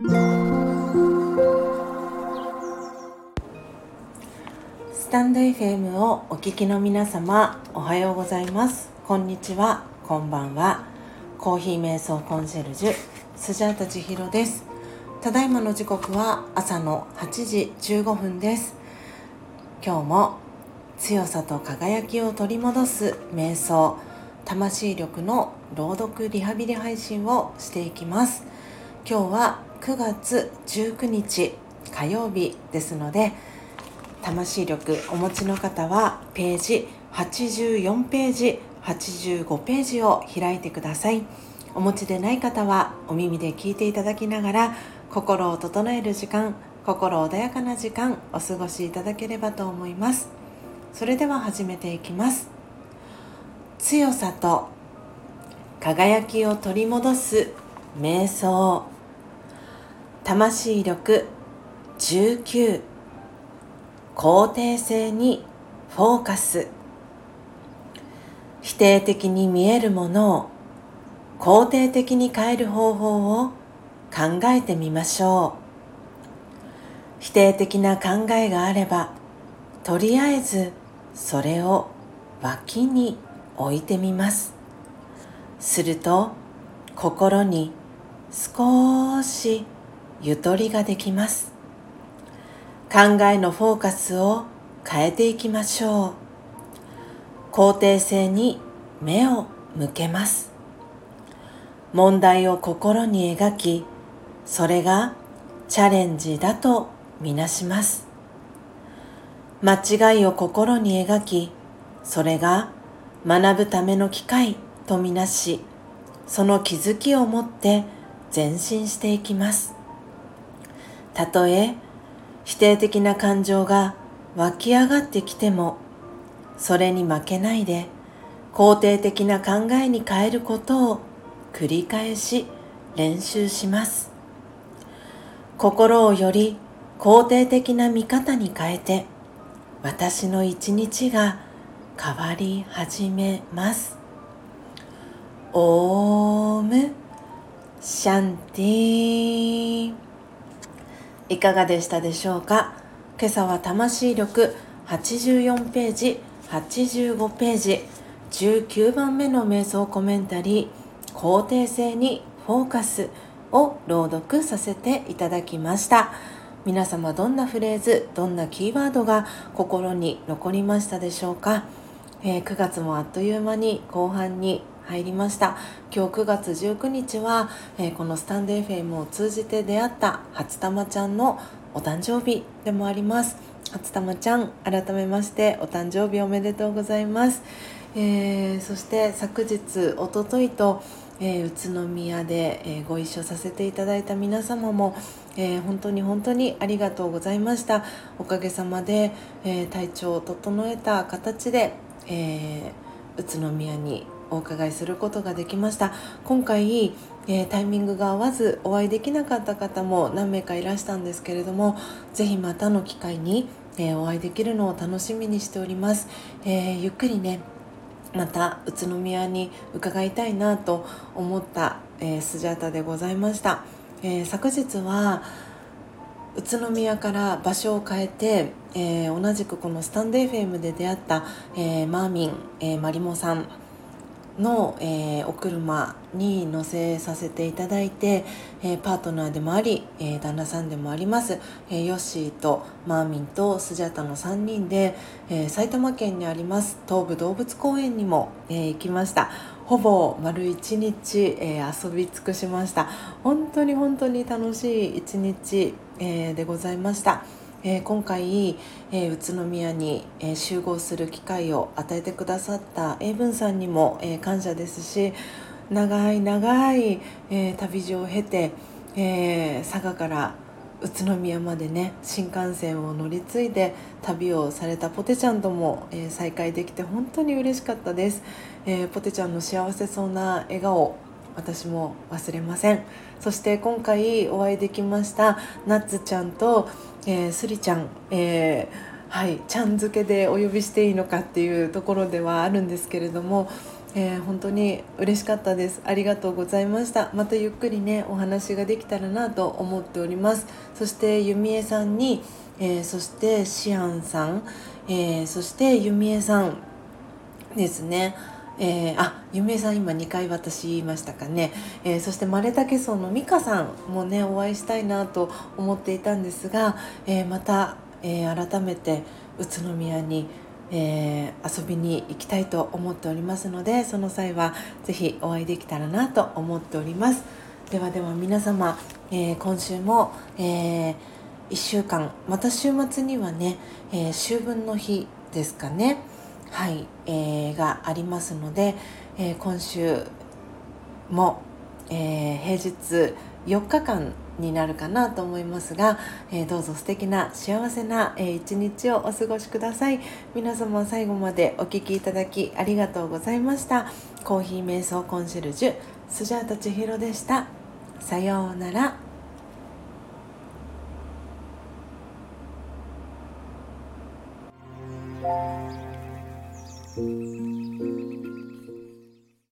スタンド FM をお聞きの皆様おはようございます。こんにちは。こんばんは。コーヒー瞑想コンシェルジュスジャータ千尋です。ただいまの時刻は朝の8時15分です。今日も強さと輝きを取り戻す瞑想魂力の朗読リハビリ配信をしていきます。今日は9月19日火曜日ですので魂力お持ちの方はページ84ページ85ページを開いてください。お持ちでない方はお耳で聞いていただきながら心を整える時間心穏やかな時間お過ごしいただければと思います。それでは始めていきます。強さと輝きを取り戻す瞑想。魂力19肯定性にフォーカス。否定的に見えるものを肯定的に変える方法を考えてみましょう。否定的な考えがあればとりあえずそれを脇に置いてみます。すると心に少しゆとりができます。考えのフォーカスを変えていきましょう。肯定性に目を向けます。問題を心に描きそれがチャレンジだとみなします。間違いを心に描きそれが学ぶための機会とみなしその気づきを持って前進していきます。たとえ否定的な感情が湧き上がってきてもそれに負けないで肯定的な考えに変えることを繰り返し練習します。心をより肯定的な見方に変えて私の一日が変わり始めます。オームシャンティー。いかがでしたでしょうか？今朝は魂力84ページ85ページ19番目の瞑想コメンタリー肯定性にフォーカスを朗読させていただきました。皆様どんなフレーズどんなキーワードが心に残りましたでしょうか、えー、9月もあっという間に後半に入りました。今日9月19日は、えー、このスタンド FM を通じて出会った初玉ちゃんのお誕生日でもあります。初玉ちゃん改めましてお誕生日おめでとうございます、えー、そして昨日おとといとえー、宇都宮で、えー、ご一緒させていただいた皆様も、えー、本当に本当にありがとうございました。おかげさまで、え体調を整えた形で、え宇都宮にお伺いすることができました。今回、えタイミングが合わずお会いできなかった方も何名かいらしたんですけれども是非またの機会に、えお会いできるのを楽しみにしております、えゆっくりねまた宇都宮に伺いたいなと思った、えー、スジャータでございました、え、昨日は宇都宮から場所を変えて、えー、同じくこのスタンド FM で出会った、えマーミン、えマリモさん。の、えー、お車に乗せさせていただいて、えー、パートナーでもあり、えー、旦那さんでもあります、えヨッシーとマーミンとスジャタの3人で、え埼玉県にあります東武動物公園にも、え行きました。ほぼ丸1日、え遊び尽くしました。本当に本当に楽しい一日、えでございました。えー、今回、えー、宇都宮に、えー、集合する機会を与えてくださった英文さんにも、え感謝ですし長い長い、え旅路を経て、え佐賀から宇都宮までね新幹線を乗り継いで旅をされたポテちゃんとも、え再会できて本当に嬉しかったです、えポテちゃんの幸せそうな笑顔私も忘れません。そして今回お会いできましたナッツちゃんとえー、スリちゃん、えー、はい、ちゃん付けでお呼びしていいのかっていうところではあるんですけれども、えー、本当に嬉しかったです。ありがとうございました。またゆっくりねお話ができたらなと思っております。そしてゆみえさんに、えー、そしてシアンさん、えー、そしてゆみえさんですね。えー、あゆめさん今2回私言いましたかね、えー、そしてマレタケソの美香さんもねお会いしたいなと思っていたんですが、えー、また、え改めて宇都宮にえ、遊びに行きたいと思っておりますのでその際は是非お会いできたらなと思っております。ではでは皆様、え、今週も、え、1週間また週末にはね、え秋分の日ですかね。はい、えがありますので、え今週も、え平日4日間になるかなと思いますが、えー、どうぞ素敵な幸せな、えー、一日をお過ごしください。皆様最後までお聴きいただきありがとうございました。コーヒー瞑想コンシェルジュスジャータ千尋でした。さようなら「